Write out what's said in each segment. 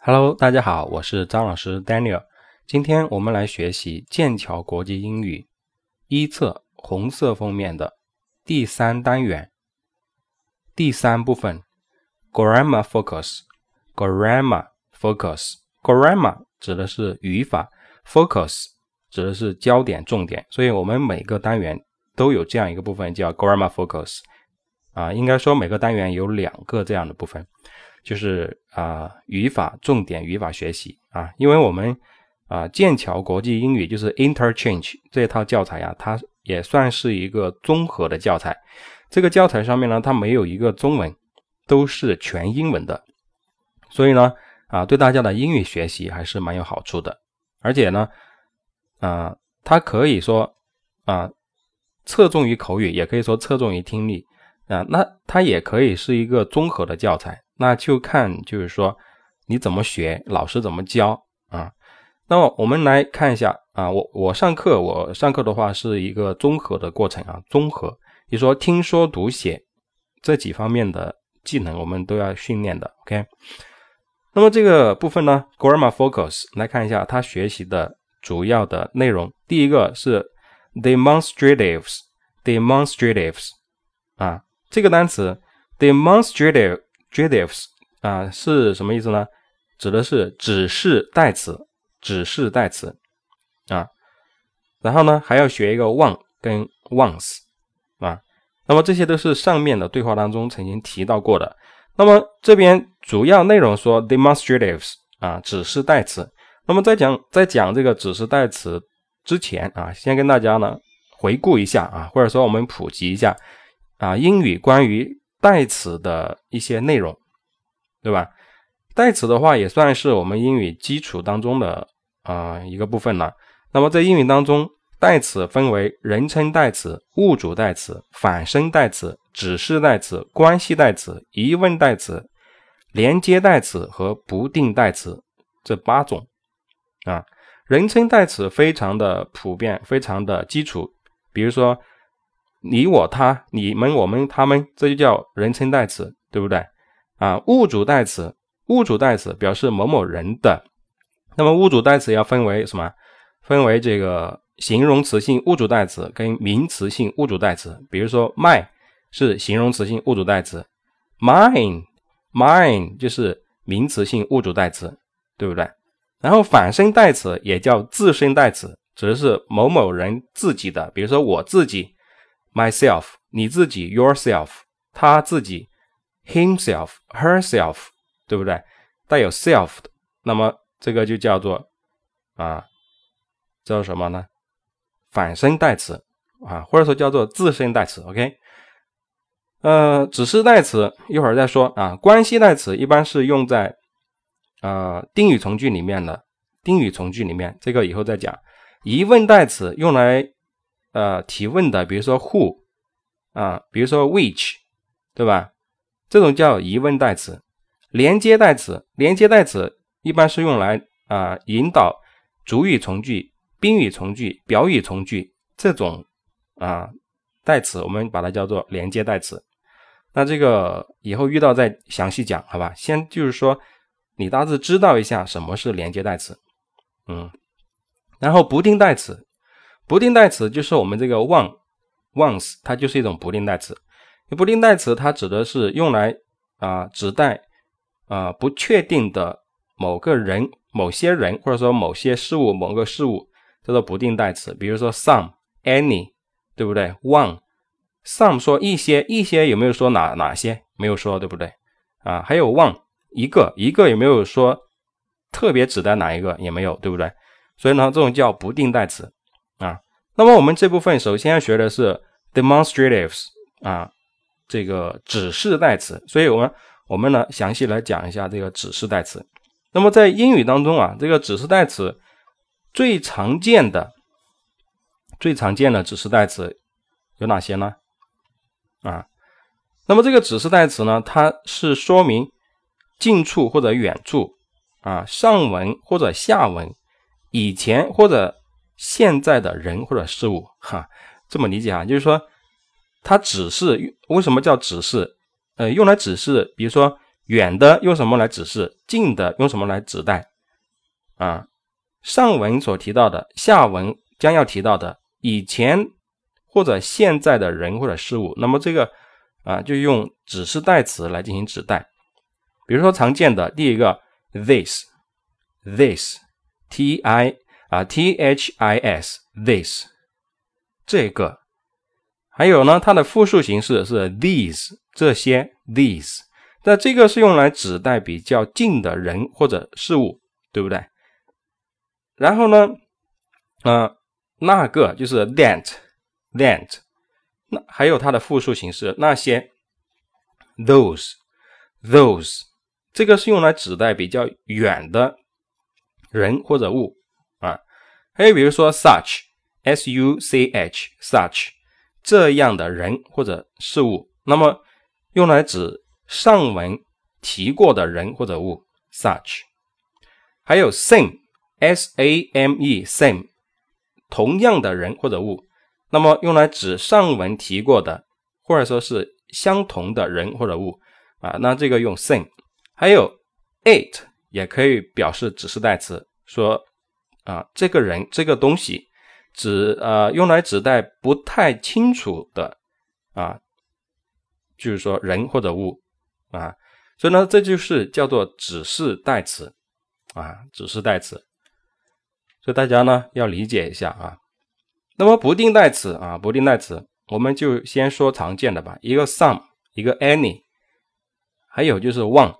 Hello，大家好，我是张老师 Daniel。今天我们来学习剑桥国际英语一册红色封面的第三单元第三部分 Grammar Focus。Grammar Focus。Grammar 指的是语法，Focus 指的是焦点、重点。所以我们每个单元都有这样一个部分叫 Grammar Focus。啊，应该说每个单元有两个这样的部分，就是啊语法重点语法学习啊，因为我们啊剑桥国际英语就是 Interchange 这套教材呀，它也算是一个综合的教材。这个教材上面呢，它没有一个中文，都是全英文的，所以呢啊对大家的英语学习还是蛮有好处的。而且呢啊它可以说啊侧重于口语，也可以说侧重于听力。啊，那它也可以是一个综合的教材，那就看就是说你怎么学，老师怎么教啊。那么我们来看一下啊，我我上课我上课的话是一个综合的过程啊，综合，比如说听说读写这几方面的技能我们都要训练的。OK，那么这个部分呢，Grammar Focus 来看一下它学习的主要的内容，第一个是 demonstratives，demonstratives 啊。这个单词 Demonstrative demonstratives 啊是什么意思呢？指的是指示代词，指示代词啊。然后呢，还要学一个 one 跟 once 啊。那么这些都是上面的对话当中曾经提到过的。那么这边主要内容说 demonstratives 啊，指示代词。那么在讲在讲这个指示代词之前啊，先跟大家呢回顾一下啊，或者说我们普及一下。啊，英语关于代词的一些内容，对吧？代词的话也算是我们英语基础当中的啊一个部分了。那么在英语当中，代词分为人称代词、物主代词、反身代词、指示代词、关系代词、疑问代词、连接代词和不定代词这八种。啊，人称代词非常的普遍，非常的基础，比如说。你我他、你们我们他们，这就叫人称代词，对不对？啊，物主代词，物主代词表示某某人的。那么物主代词要分为什么？分为这个形容词性物主代词跟名词性物主代词。比如说，my 是形容词性物主代词，mine，mine 就是名词性物主代词，对不对？然后反身代词也叫自身代词，指的是某某人自己的。比如说我自己。myself，你自己；yourself，他自己；himself，herself，对不对？带有 self 的，那么这个就叫做啊，叫什么呢？反身代词啊，或者说叫做自身代词。OK，呃，指示代词一会儿再说啊。关系代词一般是用在呃定语从句里面的，定语从句里面，这个以后再讲。疑问代词用来。呃，提问的，比如说 who 啊，比如说 which，对吧？这种叫疑问代词。连接代词，连接代词一般是用来啊引导主语从句、宾语从句、表语从句这种啊代词，我们把它叫做连接代词。那这个以后遇到再详细讲，好吧？先就是说你大致知道一下什么是连接代词，嗯，然后不定代词。不定代词就是我们这个 one once，它就是一种不定代词。不定代词它指的是用来啊指代啊不确定的某个人、某些人或者说某些事物、某个事物叫做不定代词。比如说 some、any，对不对？one，some 说一些，一些有没有说哪哪些？没有说，对不对？啊，还有 one 一个，一个有没有说特别指代哪一个？也没有，对不对？所以呢，这种叫不定代词。啊，那么我们这部分首先要学的是 demonstratives 啊，这个指示代词。所以，我们我们呢详细来讲一下这个指示代词。那么在英语当中啊，这个指示代词最常见的、最常见的指示代词有哪些呢？啊，那么这个指示代词呢，它是说明近处或者远处啊，上文或者下文，以前或者。现在的人或者事物，哈，这么理解啊，就是说，它指示为什么叫指示？呃，用来指示，比如说远的用什么来指示？近的用什么来指代？啊，上文所提到的，下文将要提到的，以前或者现在的人或者事物，那么这个啊，就用指示代词来进行指代。比如说常见的第一个，this，this，t i 啊 t h i s，this，这个。还有呢，它的复数形式是 these，这些 these。那这个是用来指代比较近的人或者事物，对不对？然后呢，嗯，那个就是 that，that，那还有它的复数形式那些 those，those，这个是用来指代比较远的人或者物。还有比如说 such，s u c h，such 这样的人或者事物，那么用来指。上文提过的人或者物，such，还有 same，s a m e，same，同样的人或者物，那么用来指上文提过的或者说是相同的人或者物。啊，那这个用 same，还有 it 也可以表示指示代词，说啊这个人这个东西指呃用来指代不太清楚的啊，就是说人或者物。啊，所以呢，这就是叫做指示代词啊，指示代词。所以大家呢要理解一下啊。那么不定代词啊，不定代词，我们就先说常见的吧。一个 some，一个 any，还有就是 one。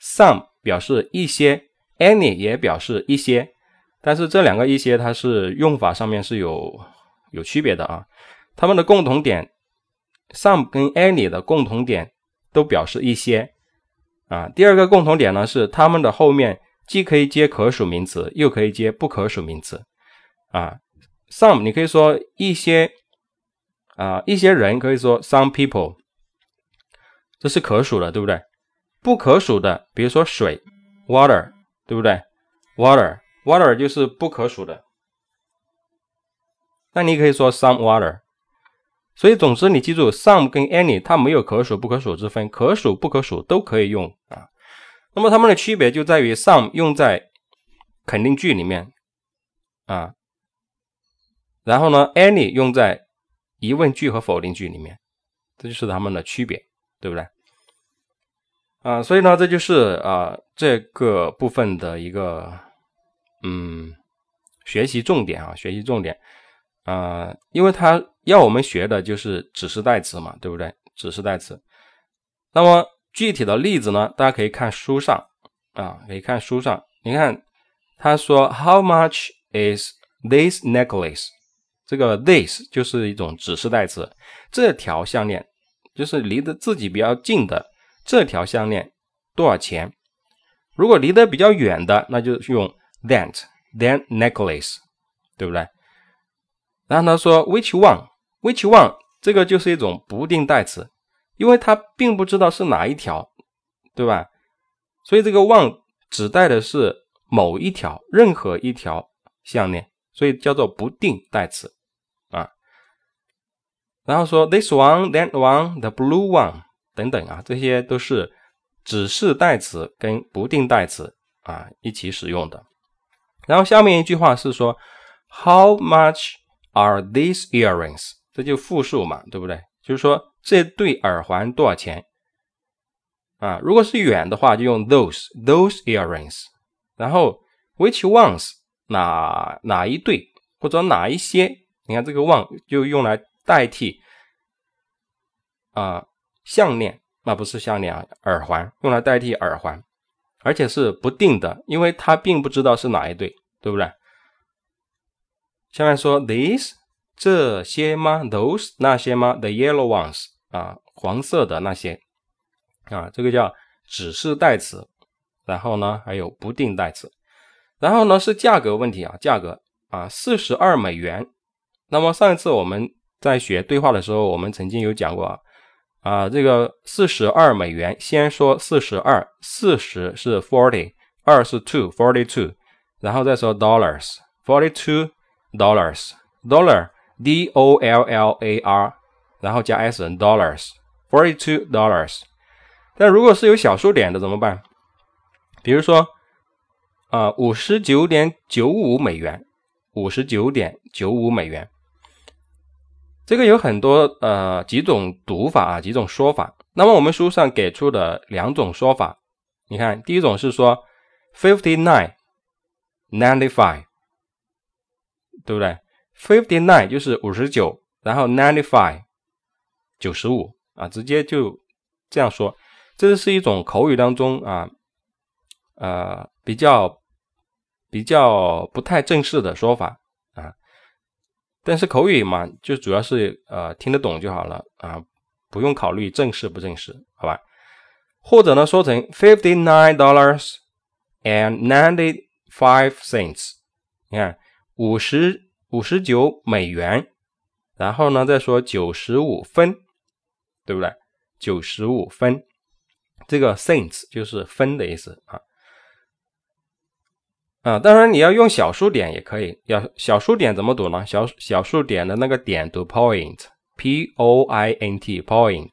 some 表示一些，any 也表示一些，但是这两个一些它是用法上面是有有区别的啊。它们的共同点，some 跟 any 的共同点。都表示一些啊。第二个共同点呢是它们的后面既可以接可数名词，又可以接不可数名词啊。Some 你可以说一些啊，一些人可以说 some people，这是可数的，对不对？不可数的，比如说水 water，对不对？water Water 就是不可数的，那你可以说 some water。所以，总之，你记住，some 跟 any 它没有可数不可数之分，可数不可数都可以用啊。那么它们的区别就在于，some 用在肯定句里面啊，然后呢，any 用在疑问句和否定句里面，这就是它们的区别，对不对？啊，所以呢，这就是啊这个部分的一个嗯学习重点啊，学习重点啊，因为它。要我们学的就是指示代词嘛，对不对？指示代词。那么具体的例子呢？大家可以看书上啊，可以看书上。你看，他说 “How much is this necklace？” 这个 “this” 就是一种指示代词。这条项链就是离得自己比较近的这条项链多少钱？如果离得比较远的，那就用 “that that necklace”，对不对？然后他说 “Which one？” Which one？这个就是一种不定代词，因为他并不知道是哪一条，对吧？所以这个 one 指代的是某一条、任何一条项链，所以叫做不定代词啊。然后说 this one、that one、the blue one 等等啊，这些都是指示代词跟不定代词啊一起使用的。然后下面一句话是说，How much are these earrings？这就复数嘛，对不对？就是说这对耳环多少钱啊？如果是远的话，就用 those those earrings。然后 which ones 哪哪一对或者哪一些？你看这个 one 就用来代替啊项链，那不是项链啊，耳环用来代替耳环，而且是不定的，因为他并不知道是哪一对，对不对？下面说 these。这些吗？Those 那些吗？The yellow ones 啊，黄色的那些啊，这个叫指示代词。然后呢，还有不定代词。然后呢，是价格问题啊，价格啊，四十二美元。那么上一次我们在学对话的时候，我们曾经有讲过啊，啊这个四十二美元，先说四十二，四十是 forty，二是 two，forty two，然后再说 dollars，forty two dollars，dollar。D O L L A R，然后加 S N dollars forty two dollars。但如果是有小数点的怎么办？比如说，啊，五十九点九五美元，五十九点九五美元，这个有很多呃几种读法啊，几种说法。那么我们书上给出的两种说法，你看，第一种是说 fifty nine ninety five，对不对？fifty nine 就是五十九，然后 ninety five 九十五啊，直接就这样说。这是一种口语当中啊，呃，比较比较不太正式的说法，但是口语嘛，就主要是呃听得懂就好了啊，不用考虑正式不正式，好吧？或者呢，说成 fifty nine dollars and ninety five cents，你看五十五十九美元，然后呢再说九十五分，对不对？九十五分。这个 cents 就是分的意思啊，啊，当然你要用小数点也可以，要小数点怎么读呢？小小数点的那个点读 point，p o i n t point，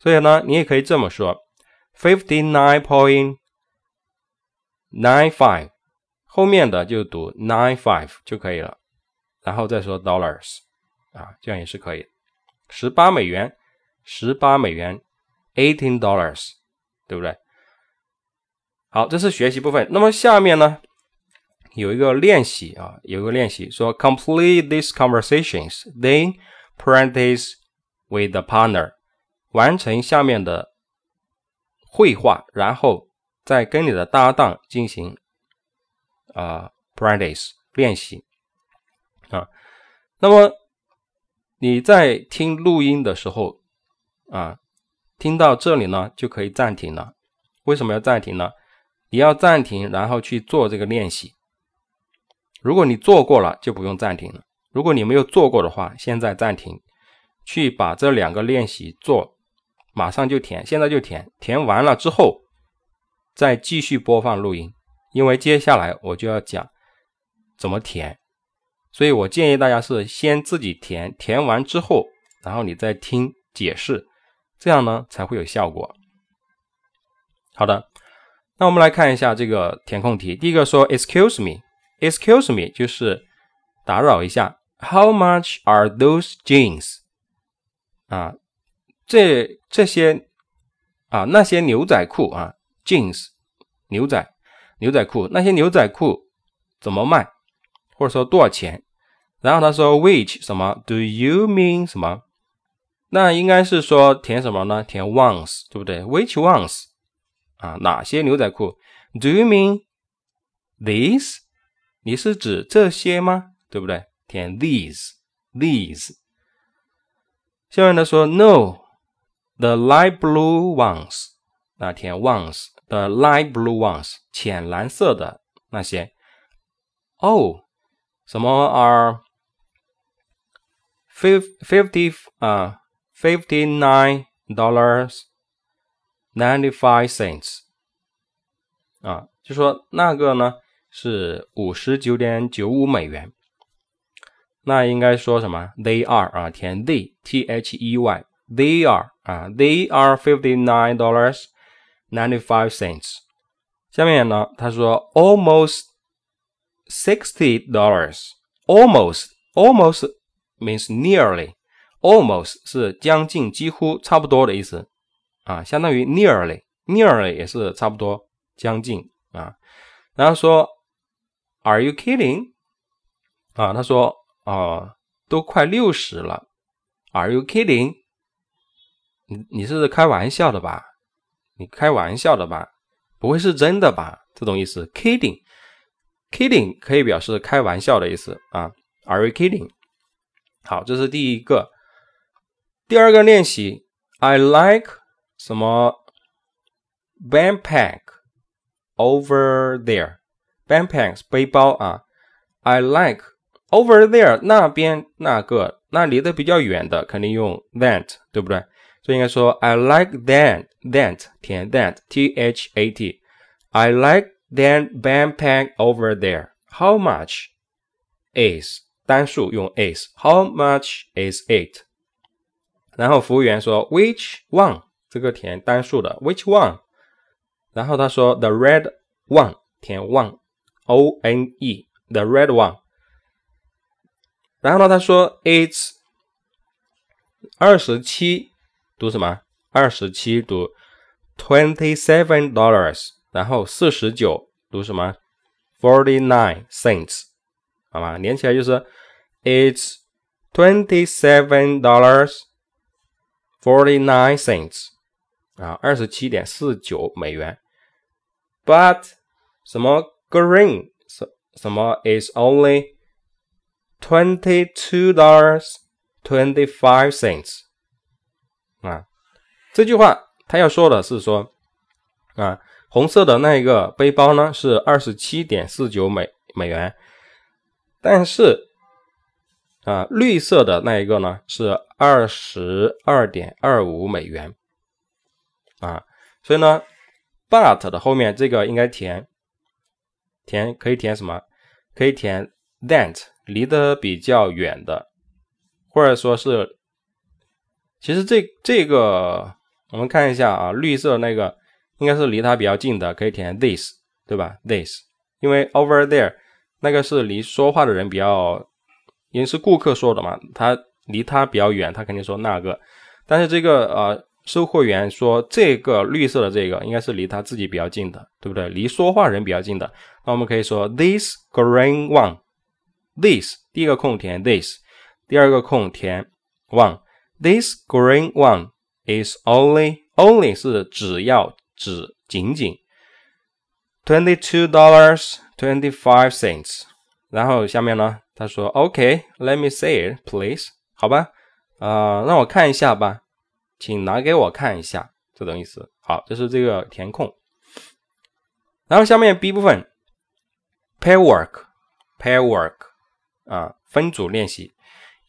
所以呢，你也可以这么说，fifty nine point nine five，后面的就读 nine five 就可以了，然后再说 dollars，啊，这样也是可以，十八美元，十八美元，eighteen dollars。对不对？好，这是学习部分。那么下面呢，有一个练习啊，有一个练习说，complete these conversations, then practice with the partner，完成下面的绘画，然后再跟你的搭档进行啊 practice 练习啊。那么你在听录音的时候啊。听到这里呢，就可以暂停了。为什么要暂停呢？你要暂停，然后去做这个练习。如果你做过了，就不用暂停了。如果你没有做过的话，现在暂停，去把这两个练习做，马上就填，现在就填。填完了之后，再继续播放录音，因为接下来我就要讲怎么填。所以我建议大家是先自己填，填完之后，然后你再听解释。这样呢才会有效果。好的，那我们来看一下这个填空题。第一个说，Excuse me me，Excuse me 就是打扰一下。How much are those jeans？啊，这这些啊那些牛仔裤啊，jeans 牛仔牛仔裤那些牛仔裤怎么卖？或者说多少钱？然后他说，Which 什么？Do you mean 什么？那应该是说填什么呢？填 ones，对不对？Which ones？啊，哪些牛仔裤？Do you mean these？你是指这些吗？对不对？填 these，these。下面他说 no，the light blue ones。那填 ones，the light blue ones，浅蓝色的那些。哦，什么 are fifty 啊？Fifty nine dollars ninety five cents 啊，就说那个呢 是五十九点九五美元。那应该说什么？They are 啊，填 they t h e y they are 啊，they are fifty nine dollars ninety five cents。下面呢，他说 almost sixty dollars。almost almost means nearly。Almost 是将近、几乎、差不多的意思啊，相当于 nearly，nearly 也是差不多、将近啊。然后说，Are you kidding？啊，他说啊，都快六十了，Are you kidding？你你是开玩笑的吧？你开玩笑的吧？不会是真的吧？这种意思，kidding，kidding 可以表示开玩笑的意思啊。Are you kidding？好，这是第一个。第二个练习，I like 什么 backpack over there there，backpacks 背包啊，I like over there 那边那个那离得比较远的肯定用 that 对不对？所以应该说 I like that that 填 that t h a t I like that backpack over there. How much is 单数用 is How much is it？然后服务员说 Which one？ 这个填单数的，which one？然后他说 the red one，填 One, the red one。然后呢，他说 it's 二十七，读什么？二十七读 twenty seven dollars。然后四十九读什么？forty nine cents，好吗？连起来就是 it's twenty seven dollars forty nine cents。啊，二十七点四九美元。But 什么 green 什什么 is only twenty two dollars twenty five cents。啊，这句话他要说的是说，啊，红色的那一个背包呢是二十七点四九美美元，但是啊，绿色的那一个呢是二十二点二五美元。啊，所以呢，but 的后面这个应该填填可以填什么？可以填 that 离得比较远的，或者说是，其实这这个我们看一下啊，绿色那个应该是离它比较近的，可以填 this，对吧？this，因为 over there 那个是离说话的人比较，因为是顾客说的嘛，他离他比较远，他肯定说那个，但是这个呃。售货员说：“这个绿色的这个应该是离他自己比较近的，对不对？离说话人比较近的，那我们可以说 this green one。this 第一个空填 this，第二个空填 one。this green one is only only 是只要只仅仅 twenty two dollars twenty five cents。然后下面呢，他说：OK，let me see it please。好吧，啊，让我看一下吧。”请拿给我看一下，这种意思。好，这是这个填空。然后下面 B 部分，pair work，pair work 啊，分组练习。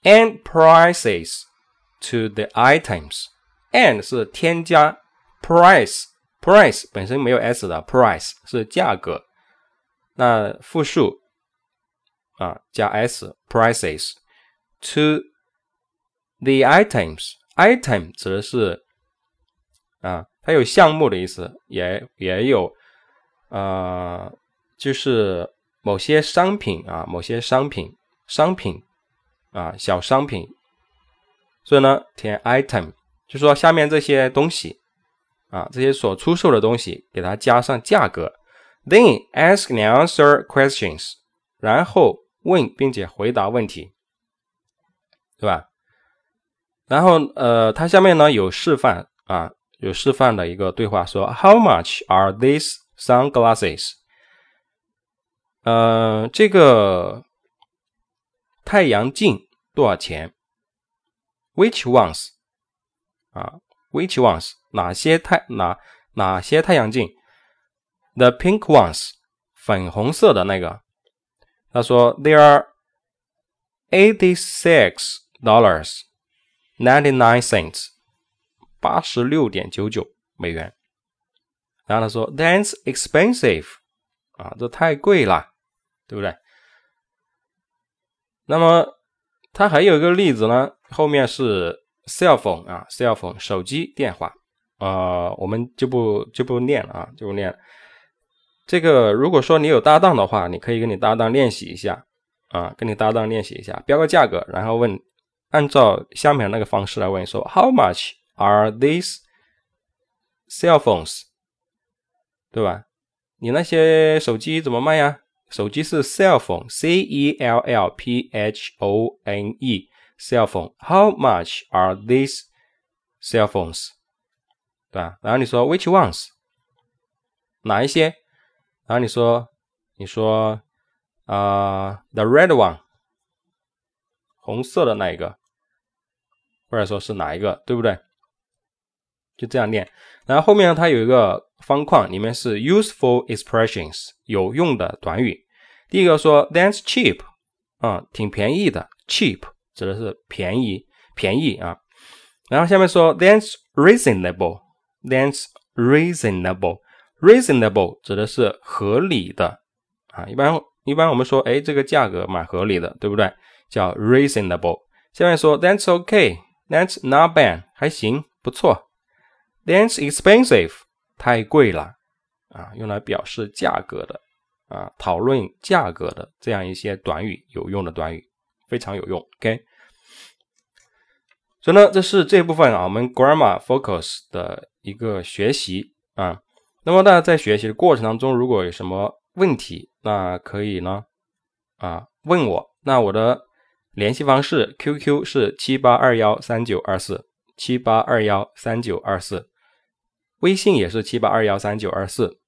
And prices to the items，and 是添加 price，price 本身没有 s 的，price 是价格，那复数啊加 s prices to the items。Item 指的是啊，它有项目的意思，也也有呃，就是某些商品啊，某些商品，商品啊，小商品。所以呢，填 item 就说下面这些东西啊，这些所出售的东西，给它加上价格。Then ask and answer questions，然后问并且回答问题，对吧？然后，呃，它下面呢有示范啊，有示范的一个对话，说 How much are these sunglasses？呃，这个太阳镜多少钱？Which ones？啊，Which ones？哪些太哪哪些太阳镜？The pink ones，粉红色的那个。他说 They are eighty-six dollars。Ninety nine cents，八十六点九九美元。然后他说，That's expensive，啊，这太贵了，对不对？那么他还有一个例子呢，后面是 cell phone 啊，cell phone 手机电话，啊，我们就不就不念了啊，就不念了。这个如果说你有搭档的话，你可以跟你搭档练习一下啊，跟你搭档练习一下，标个价格，然后问。按照下面那个方式来问说，How much are these cell phones？对吧？你那些手机怎么卖呀？手机是 cell phone，C E L L P H O N E，cell phone。How much are these cell phones？对吧？然后你说 Which ones？哪一些？然后你说，你说啊，the red one，红色的那一个。或者说是哪一个，对不对？就这样念。然后后面它有一个方框，里面是 useful expressions 有用的短语。第一个说 that's cheap，啊，挺便宜的。cheap 指的是便宜，便宜啊。然后下面说 that's reasonable，that's reasonable，reasonable 指的是合理的啊。一般一般我们说，哎，这个价格蛮合理的，对不对？叫 reasonable。下面说 that's okay。That's not bad，还行，不错。That's expensive，太贵了啊，用来表示价格的啊，讨论价格的这样一些短语，有用的短语，非常有用。OK，所以呢，这是这部分啊，我们 grammar focus 的一个学习啊。那么大家在学习的过程当中，如果有什么问题，那可以呢啊问我。那我的联系方式 QQ 是七八二幺三九二四七八二幺三九二四，微信也是七八二幺三九二四。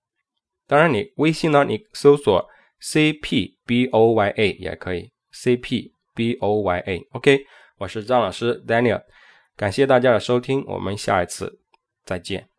当然，你微信呢，你搜索 CPBOYA 也可以 CPBOYA。OK，我是张老师 Daniel，感谢大家的收听，我们下一次再见。